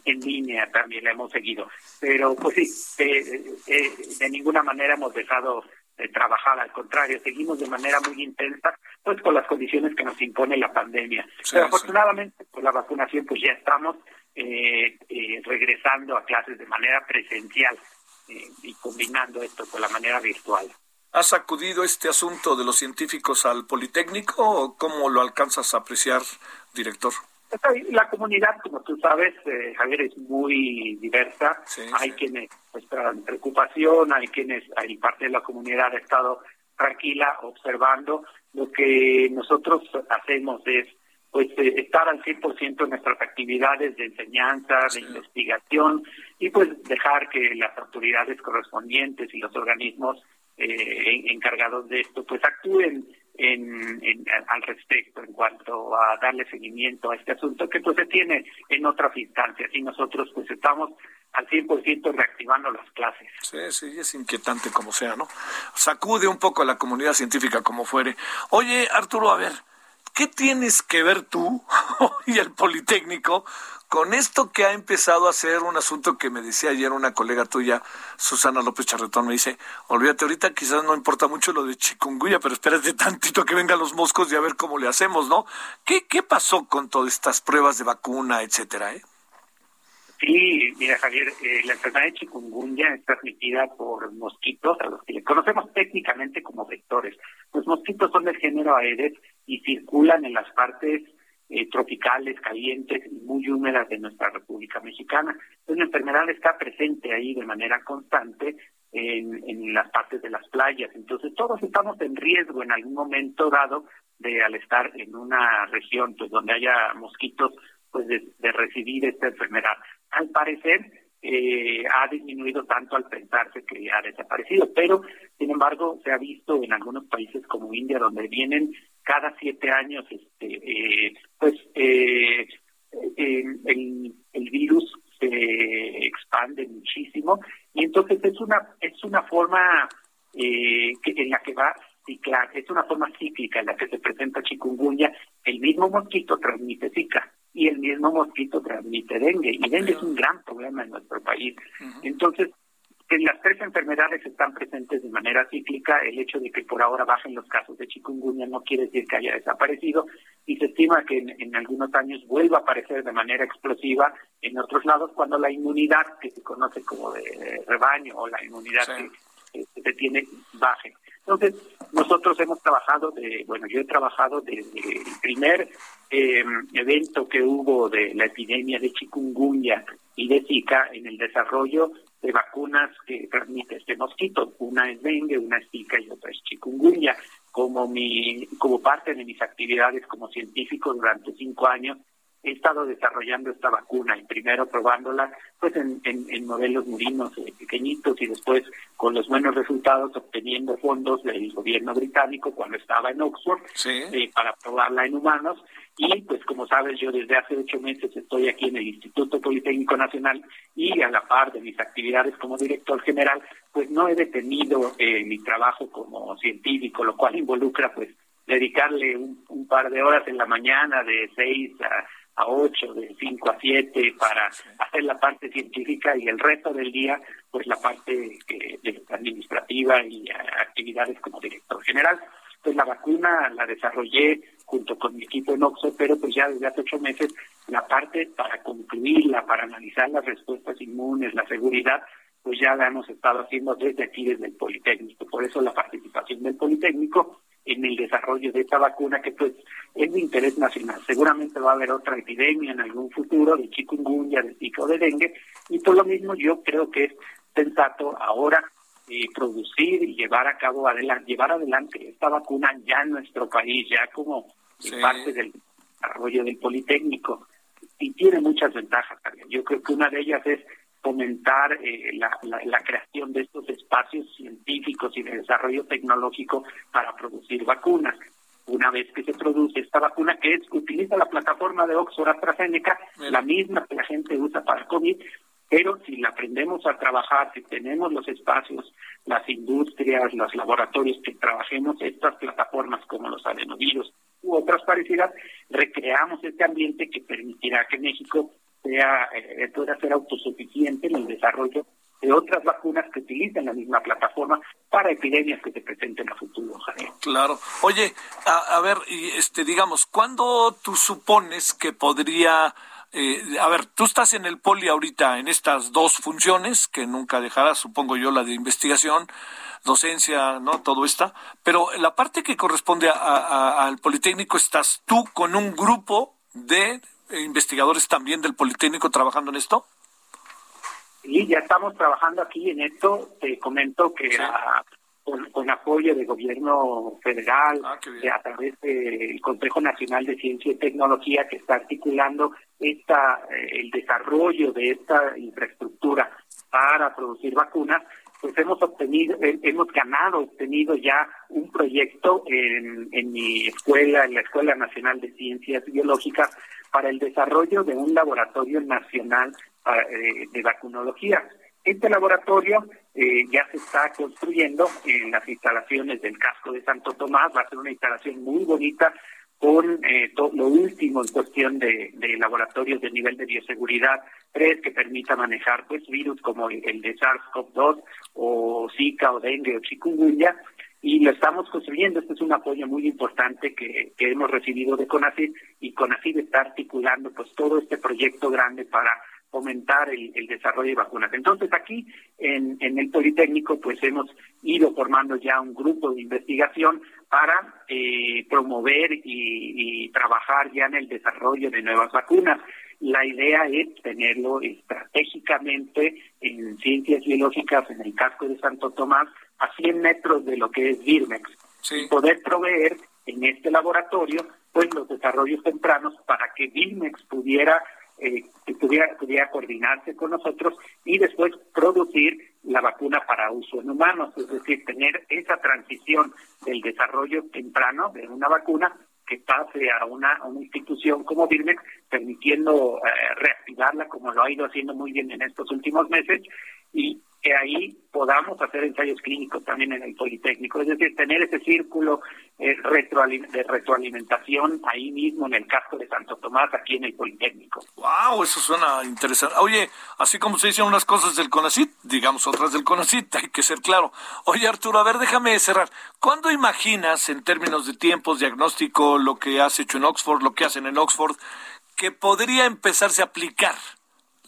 Speaker 4: en, línea también la hemos seguido. Pero pues sí, de ninguna manera hemos dejado de trabajar, al contrario, seguimos de manera muy intensa, pues con las condiciones que nos impone la pandemia. Pero afortunadamente, con la vacunación, pues ya estamos regresando a clases de manera presencial y combinando esto con la manera virtual.
Speaker 1: ¿Has acudido este asunto de los científicos al Politécnico o cómo lo alcanzas a apreciar, director?
Speaker 4: La comunidad, como tú sabes, eh, Javier, es muy diversa. hay quienes muestran preocupación, hay quienes, hay parte de la comunidad ha estado tranquila observando. Lo que nosotros hacemos es pues eh, estar al 100% en nuestras actividades de enseñanza, de investigación y pues dejar que las autoridades correspondientes y los organismos eh, encargados de esto pues actúen en, al respecto en cuanto a darle seguimiento a este asunto que pues se tiene en otras instancias y nosotros pues estamos al 100% reactivando las clases.
Speaker 1: Sí, sí, es inquietante como sea, ¿no? Sacude un poco a la comunidad científica como fuere. Oye, Arturo, a ver, ¿qué tienes que ver tú y el Politécnico con esto que ha empezado a ser un asunto que me decía ayer una colega tuya, Susana López Charretón, me dice, olvídate ahorita, quizás no importa mucho lo de chikungunya, pero espérate tantito que vengan los moscos y a ver cómo le hacemos, ¿no? ¿Qué, qué pasó con todas estas pruebas de vacuna, etcétera, eh?
Speaker 4: Sí, mira Javier, eh, la enfermedad de chikungunya es transmitida por mosquitos, a los que le conocemos técnicamente como vectores. Los mosquitos son del género Aedes y circulan en las partes eh, tropicales, calientes y muy húmedas de nuestra República Mexicana. Entonces, la enfermedad está presente ahí de manera constante en, las partes de las playas. Entonces, todos estamos en riesgo en algún momento dado de al estar en una región pues donde haya mosquitos pues de recibir esta enfermedad. Al parecer, eh, ha disminuido tanto al pensarse que ha desaparecido, pero sin embargo se ha visto en algunos países como India donde vienen cada siete años este eh, pues eh, el, el virus se expande muchísimo. Y entonces es una es una forma eh, que, en la que va ciclar, es una forma cíclica en la que se presenta chikungunya, el mismo mosquito transmite zika y el mismo mosquito transmite dengue. Y dengue es un gran problema en nuestro país. Entonces, que las tres enfermedades están presentes de manera cíclica. El hecho de que por ahora bajen los casos de chikungunya no quiere decir que haya desaparecido y se estima que en, algunos años vuelva a aparecer de manera explosiva en otros lados cuando la inmunidad que se conoce como de rebaño o la inmunidad que, se tiene baje. Entonces, nosotros hemos trabajado, de, bueno, yo he trabajado desde el primer eh, evento que hubo de la epidemia de chikungunya y de Zika en el desarrollo de vacunas que transmite este mosquito. Una es dengue, una es Zika y otra es chikungunya. Como, mi, como parte de mis actividades como científico durante cinco años, he estado desarrollando esta vacuna y primero probándola pues en, en, modelos murinos eh, pequeñitos y después con los buenos resultados obteniendo fondos del gobierno británico cuando estaba en Oxford eh, para probarla en humanos. Y pues como sabes yo desde hace ocho meses estoy aquí en el Instituto Politécnico Nacional y a la par de mis actividades como director general pues no he detenido eh, mi trabajo como científico lo cual involucra pues dedicarle un, un par de horas en la mañana de seis a a 8, de 5 a 7 para hacer la parte científica y el resto del día, pues la parte eh, administrativa y actividades como director general. Pues la vacuna la desarrollé junto con mi equipo en Oxford, pero pues ya desde hace ocho meses la parte para concluirla, para analizar las respuestas inmunes, la seguridad, pues ya la hemos estado haciendo desde aquí, desde el Politécnico. Por eso la participación del Politécnico en el desarrollo de esta vacuna que pues es de interés nacional. Seguramente va a haber otra epidemia en algún futuro de chikungunya, de zika o de dengue y por lo mismo yo creo que es sensato ahora eh, producir y llevar a cabo adelante, llevar adelante esta vacuna ya en nuestro país, ya como parte del desarrollo del Politécnico y tiene muchas ventajas. Yo creo que una de ellas es fomentar eh, la, la, creación de espacios científicos y de desarrollo tecnológico para producir vacunas. Una vez que se produce esta vacuna, que es utiliza la plataforma de Oxford AstraZeneca, la misma que la gente usa para COVID, pero si la aprendemos a trabajar, si tenemos los espacios, las industrias, los laboratorios que trabajemos estas plataformas como los adenovirus u otras parecidas, recreamos este ambiente que permitirá que México sea, eh, pueda ser autosuficiente en el desarrollo de otras vacunas que utilicen la misma plataforma para epidemias que se presenten a futuro,
Speaker 1: Claro. Oye, a, ver, este, digamos, ¿cuándo tú supones que podría eh, a ver, tú estás en el poli ahorita en estas dos funciones que nunca dejarás, supongo yo, la de investigación, docencia, ¿no? Todo está. Pero la parte que corresponde al Politécnico estás tú con un grupo de investigadores también del Politécnico trabajando en esto?
Speaker 4: Sí, ya estamos trabajando aquí en esto. Te comento que con, apoyo del gobierno federal, ah, a través del Consejo Nacional de Ciencia y Tecnología, que está articulando esta, eh, el desarrollo de esta infraestructura para producir vacunas, pues hemos obtenido, hemos ganado, obtenido ya un proyecto en, en mi escuela, en la Escuela Nacional de Ciencias Biológicas, para el desarrollo de un laboratorio nacional eh, de vacunología. Este laboratorio eh, ya se está construyendo en las instalaciones del casco de Santo Tomás, va a ser una instalación muy bonita con eh, lo último en cuestión de, laboratorios de nivel de bioseguridad 3 que permita manejar pues virus como el, de SARS-CoV-2 o Zika o dengue o chikungunya y lo estamos construyendo. Este es un apoyo muy importante que, que hemos recibido de CONACYT y CONACYT está articulando pues todo este proyecto grande para fomentar el, desarrollo de vacunas. Entonces aquí en, en, el Politécnico pues hemos ido formando ya un grupo de investigación para eh, promover y, y, trabajar ya en el desarrollo de nuevas vacunas. La idea es tenerlo estratégicamente en ciencias biológicas en el casco de Santo Tomás a 100 metros de lo que es Birmex y poder proveer en este laboratorio pues los desarrollos tempranos para que Birmex pudiera eh, que pudiera, pudiera coordinarse con nosotros y después producir la vacuna para uso en humanos, es decir, tener esa transición del desarrollo temprano de una vacuna que pase a una, una institución como Birmex, permitiendo eh, reactivarla como lo ha ido haciendo muy bien en estos últimos meses y que ahí podamos hacer ensayos clínicos también en el Politécnico, es decir, tener ese círculo eh, de retroalimentación ahí mismo en el casco de Santo Tomás, aquí en el Politécnico.
Speaker 1: ¡Wow! Eso suena interesante. Oye, así como se dicen unas cosas del CONACIT, digamos otras del CONACIT, hay que ser claro. Oye, Arturo, a ver, déjame cerrar. ¿Cuándo imaginas, en términos de tiempos, diagnóstico, lo que has hecho en Oxford, lo que hacen en Oxford, que podría empezarse a aplicar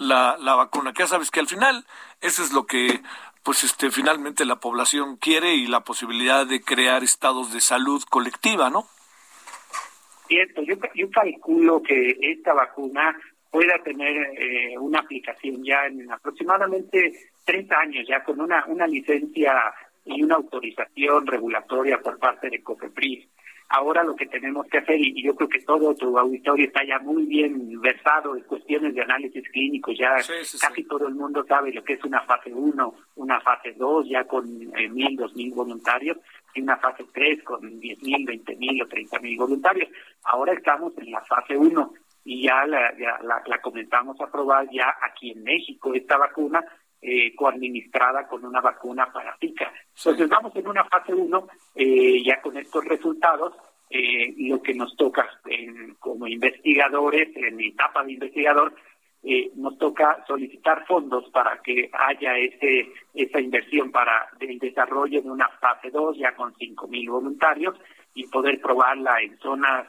Speaker 1: la, la vacuna? Que ya sabes que al final eso es lo que pues este finalmente la población quiere y la posibilidad de crear estados de salud colectiva, ¿no?
Speaker 4: Cierto, yo, yo calculo que esta vacuna pueda tener eh, una aplicación ya en aproximadamente 30 años, ya con una, una licencia y una autorización regulatoria por parte de COFEPRIS. Ahora lo que tenemos que hacer, y yo creo que todo tu auditorio está ya muy bien versado en cuestiones de análisis clínico, ya casi todo el mundo sabe lo que es una fase 1, una fase 2, ya con eh, mil, dos mil voluntarios, y una fase 3 con diez mil, veinte mil o treinta mil voluntarios. Ahora estamos en la fase 1 y ya la, ya la, la comenzamos a probar ya aquí en México esta vacuna eh, coadministrada con una vacuna para Zika. Entonces vamos en una fase 1, eh, ya con estos resultados, eh, lo que nos toca como investigadores, en mi etapa de investigador, eh, nos toca solicitar fondos para que haya ese esa inversión para el desarrollo de una fase 2 ya con 5.000 voluntarios y poder probarla en zonas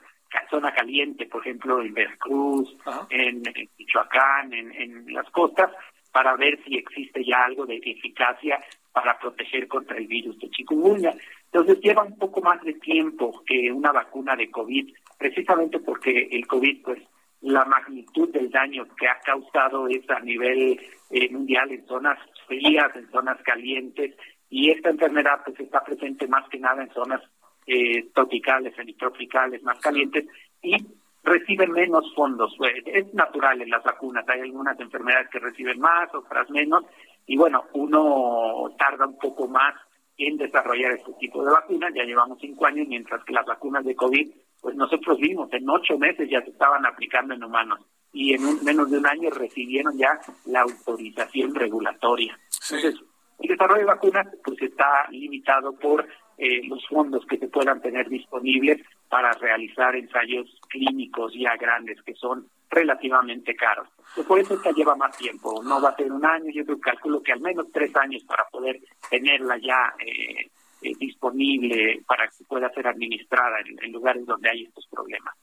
Speaker 4: zona caliente, por ejemplo, en Veracruz, en, Michoacán, en, en las costas, para ver si existe ya algo de eficacia para proteger contra el virus de chikungunya. Entonces lleva un poco más de tiempo que una vacuna de COVID, precisamente porque el COVID, pues la magnitud del daño que ha causado es a nivel eh, mundial en zonas frías, en zonas calientes, y esta enfermedad pues está presente más que nada en zonas eh, tropicales, semitropicales, más calientes, y reciben menos fondos. Es natural en las vacunas, hay algunas enfermedades que reciben más, otras menos, y bueno, uno tarda un poco más en desarrollar este tipo de vacunas, ya llevamos cinco años, mientras que las vacunas de COVID, pues nosotros vimos, en ocho meses ya se estaban aplicando en humanos y en un, menos de un año recibieron ya la autorización regulatoria. Entonces, el desarrollo de vacunas pues está limitado por eh, los fondos que se puedan tener disponibles para realizar ensayos clínicos ya grandes que son relativamente caros. Pues por eso esta lleva más tiempo, no va a ser un año, yo calculo que al menos tres años para poder tenerla ya eh, eh, disponible para que pueda ser administrada en, lugares donde hay estos problemas.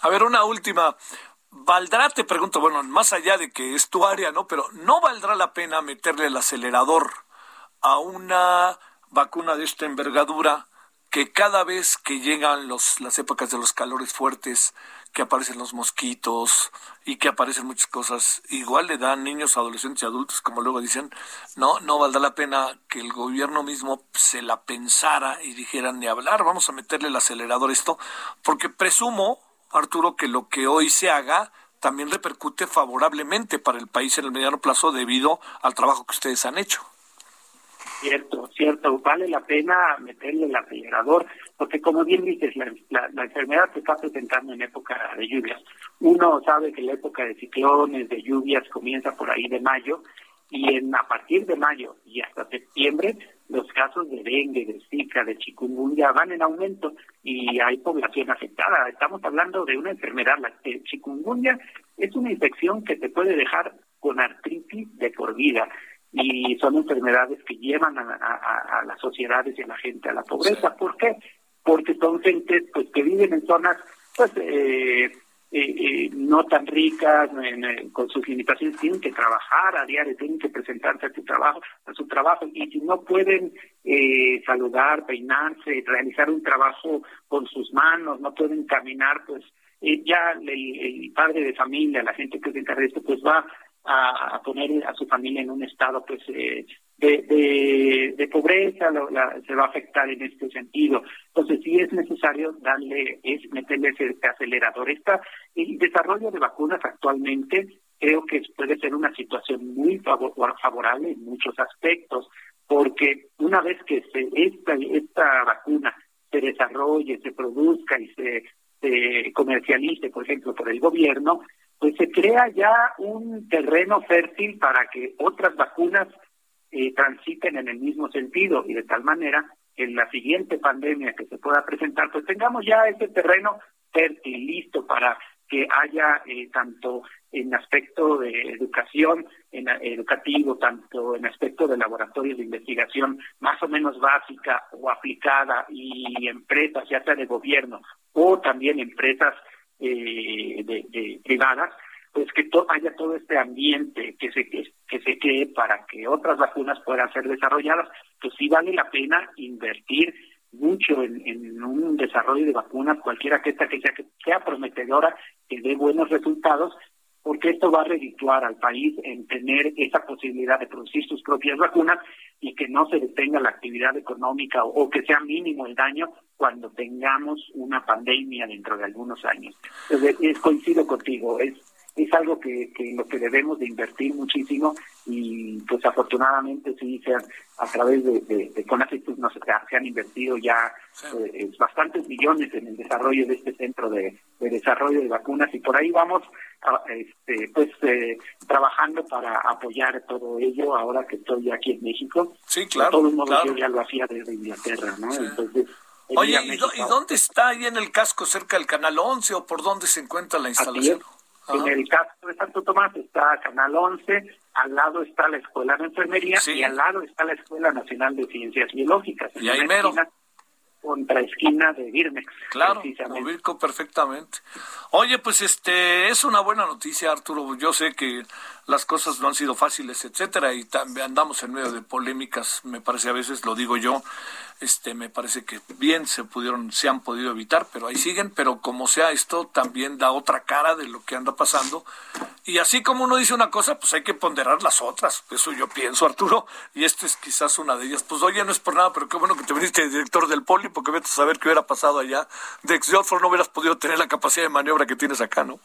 Speaker 1: A ver, una última. ¿Valdrá, te pregunto, bueno, más allá de que es tu área, ¿no? Pero ¿no valdrá la pena meterle el acelerador a una vacuna de esta envergadura que cada vez que llegan los, las épocas de los calores fuertes, que aparecen los mosquitos y que aparecen muchas cosas. Igual le dan niños, adolescentes y adultos, como luego dicen, no, no valdrá la pena que el gobierno mismo se la pensara y dijera ni hablar, vamos a meterle el acelerador a esto, porque presumo, Arturo, que lo que hoy se haga también repercute favorablemente para el país en el mediano plazo debido al trabajo que ustedes han hecho.
Speaker 4: Cierto, cierto, vale la pena meterle el acelerador, porque como bien dices, la, la, enfermedad se está presentando en época de lluvias. Uno sabe que la época de ciclones, de lluvias, comienza por ahí de mayo, y en, a partir de mayo y hasta septiembre, los casos de dengue, de zika, de chikungunya van en aumento y hay población afectada. Estamos hablando de una enfermedad, la chikungunya es una infección que te puede dejar con artritis de por vida y son enfermedades que llevan a, las sociedades y a la gente a la pobreza. ¿Por qué? Porque son gentes pues que viven en zonas pues eh, eh, eh, no tan ricas, con sus limitaciones, tienen que trabajar a diario, tienen que presentarse a su trabajo, a su trabajo, y si no pueden saludar, peinarse, realizar un trabajo con sus manos, no pueden caminar, pues ya el, padre de familia, la gente que se encarga de esto, pues va a, poner a su familia en un estado pues eh, de, de, pobreza, se va a afectar en este sentido. Entonces sí es necesario darle, es meterle ese acelerador. Esta, el desarrollo de vacunas actualmente creo que puede ser una situación muy favorable en muchos aspectos, porque una vez que se, esta, esta vacuna se desarrolle, se produzca y se, se comercialice, por ejemplo, por el gobierno, pues se crea ya un terreno fértil para que otras vacunas eh, transiten en el mismo sentido y de tal manera que en la siguiente pandemia que se pueda presentar, pues tengamos ya ese terreno fértil, listo para que haya eh, tanto en aspecto de educación, en educativo, tanto en aspecto de laboratorios de investigación más o menos básica o aplicada y empresas, ya sea de gobierno o también empresas eh, de, privadas, pues que haya todo este ambiente que se que, se cree para que otras vacunas puedan ser desarrolladas, pues sí vale la pena invertir mucho en, un desarrollo de vacunas, cualquiera que esta que sea prometedora, que dé buenos resultados, porque esto va a redituar al país en tener esa posibilidad de producir sus propias vacunas y que no se detenga la actividad económica o, que sea mínimo el daño cuando tengamos una pandemia dentro de algunos años. Entonces, coincido contigo, es es algo que, que lo que debemos de invertir muchísimo y pues afortunadamente sí se a través de, de, de nos, se han invertido ya eh, bastantes millones en el desarrollo de este centro de, desarrollo de vacunas y por ahí vamos este, pues eh, trabajando para apoyar todo ello ahora que estoy aquí en México.
Speaker 1: Sí, claro.
Speaker 4: De todos modos yo ya lo hacía desde Inglaterra, ¿no? Entonces
Speaker 1: Oye, ¿y, dónde está ahí en el casco, cerca del Canal 11 o por dónde se encuentra la instalación?
Speaker 4: En el casco de Santo Tomás está Canal 11, al lado está la Escuela de Enfermería y al lado está la Escuela Nacional de Ciencias Biológicas.
Speaker 1: Y ahí mero.
Speaker 4: contra esquina de Birmex.
Speaker 1: Claro, lo ubico perfectamente. Oye, pues este es una buena noticia, Arturo. Yo sé que las cosas no han sido fáciles, etcétera, y también andamos en medio de polémicas, me parece a veces, lo digo yo, este, me parece que bien se pudieron, se han podido evitar, pero ahí siguen, pero como sea esto, también da otra cara de lo que anda pasando. Y así como uno dice una cosa, pues hay que ponderar las otras. Eso yo pienso, Arturo, y esta es quizás una de ellas. Pues oye, no es por nada, pero qué bueno que te viniste director del poli, porque vete a saber qué hubiera pasado allá. De ex no hubieras podido tener la capacidad de maniobra que tienes acá, ¿no?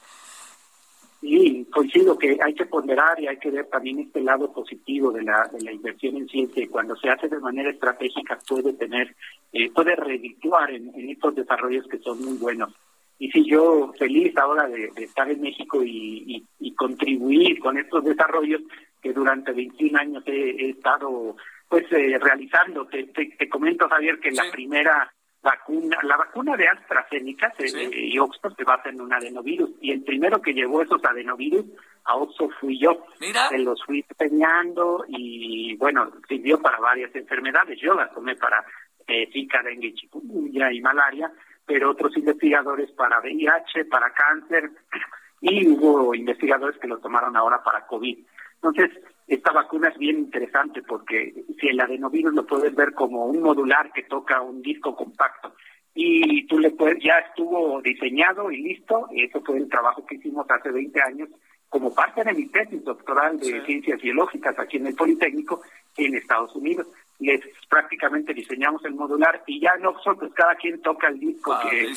Speaker 4: Sí, coincido que hay que ponderar y hay que ver también este lado positivo de la, de la inversión en ciencia y cuando se hace de manera estratégica puede tener, eh, puede redituar en, estos desarrollos que son muy buenos. Y si yo feliz ahora de, estar en México y, contribuir con estos desarrollos que durante 21 años he, estado pues eh, realizando. Te, te, comento, Javier, que la primera vacuna, la vacuna de AstraZeneca y Oxford se basa en un adenovirus y el primero que llevó esos adenovirus a Oxford fui yo.
Speaker 1: Mira.
Speaker 4: Se los fui empeñando y bueno, sirvió para varias enfermedades. Yo las tomé para eh, Zika, dengue, chikungunya y malaria, pero otros investigadores para VIH, para cáncer y hubo investigadores que lo tomaron ahora para COVID. Entonces, esta vacuna es bien interesante porque si el adenovirus lo puedes ver como un modular que toca un disco compacto y tú le puedes, ya estuvo diseñado y listo, eso fue el trabajo que hicimos hace 20 años como parte de mi tesis doctoral de ciencias biológicas aquí en el Politécnico en Estados Unidos. Les prácticamente diseñamos el modular y ya nosotros cada quien toca el disco que,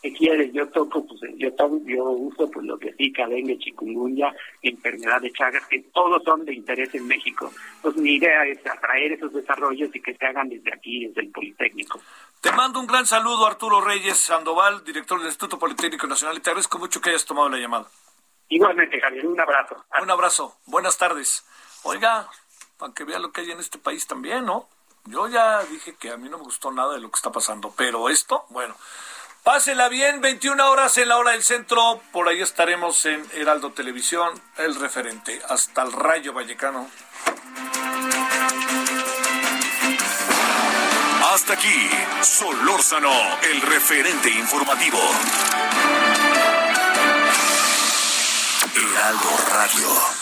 Speaker 4: que, quiere. Yo toco, pues yo yo uso pues lo que sí, dengue, chikungunya, enfermedad de Chagas, que todos son de interés en México. Pues mi idea es atraer esos desarrollos y que se hagan desde aquí, desde el Politécnico.
Speaker 1: Te mando un gran saludo, Arturo Reyes Sandoval, director del Instituto Politécnico Nacional, y te agradezco mucho que hayas tomado la llamada.
Speaker 4: Igualmente, Javier, un abrazo.
Speaker 1: Un abrazo, buenas tardes. Oiga, para que vea lo que hay en este país también, ¿no? Yo ya dije que a mí no me gustó nada de lo que está pasando, pero esto, bueno, pásela bien, 21 horas en la hora del centro, por ahí estaremos en Heraldo Televisión, el referente, hasta el Rayo Vallecano.
Speaker 2: Hasta aquí, Solórzano, el referente informativo. Heraldo Radio.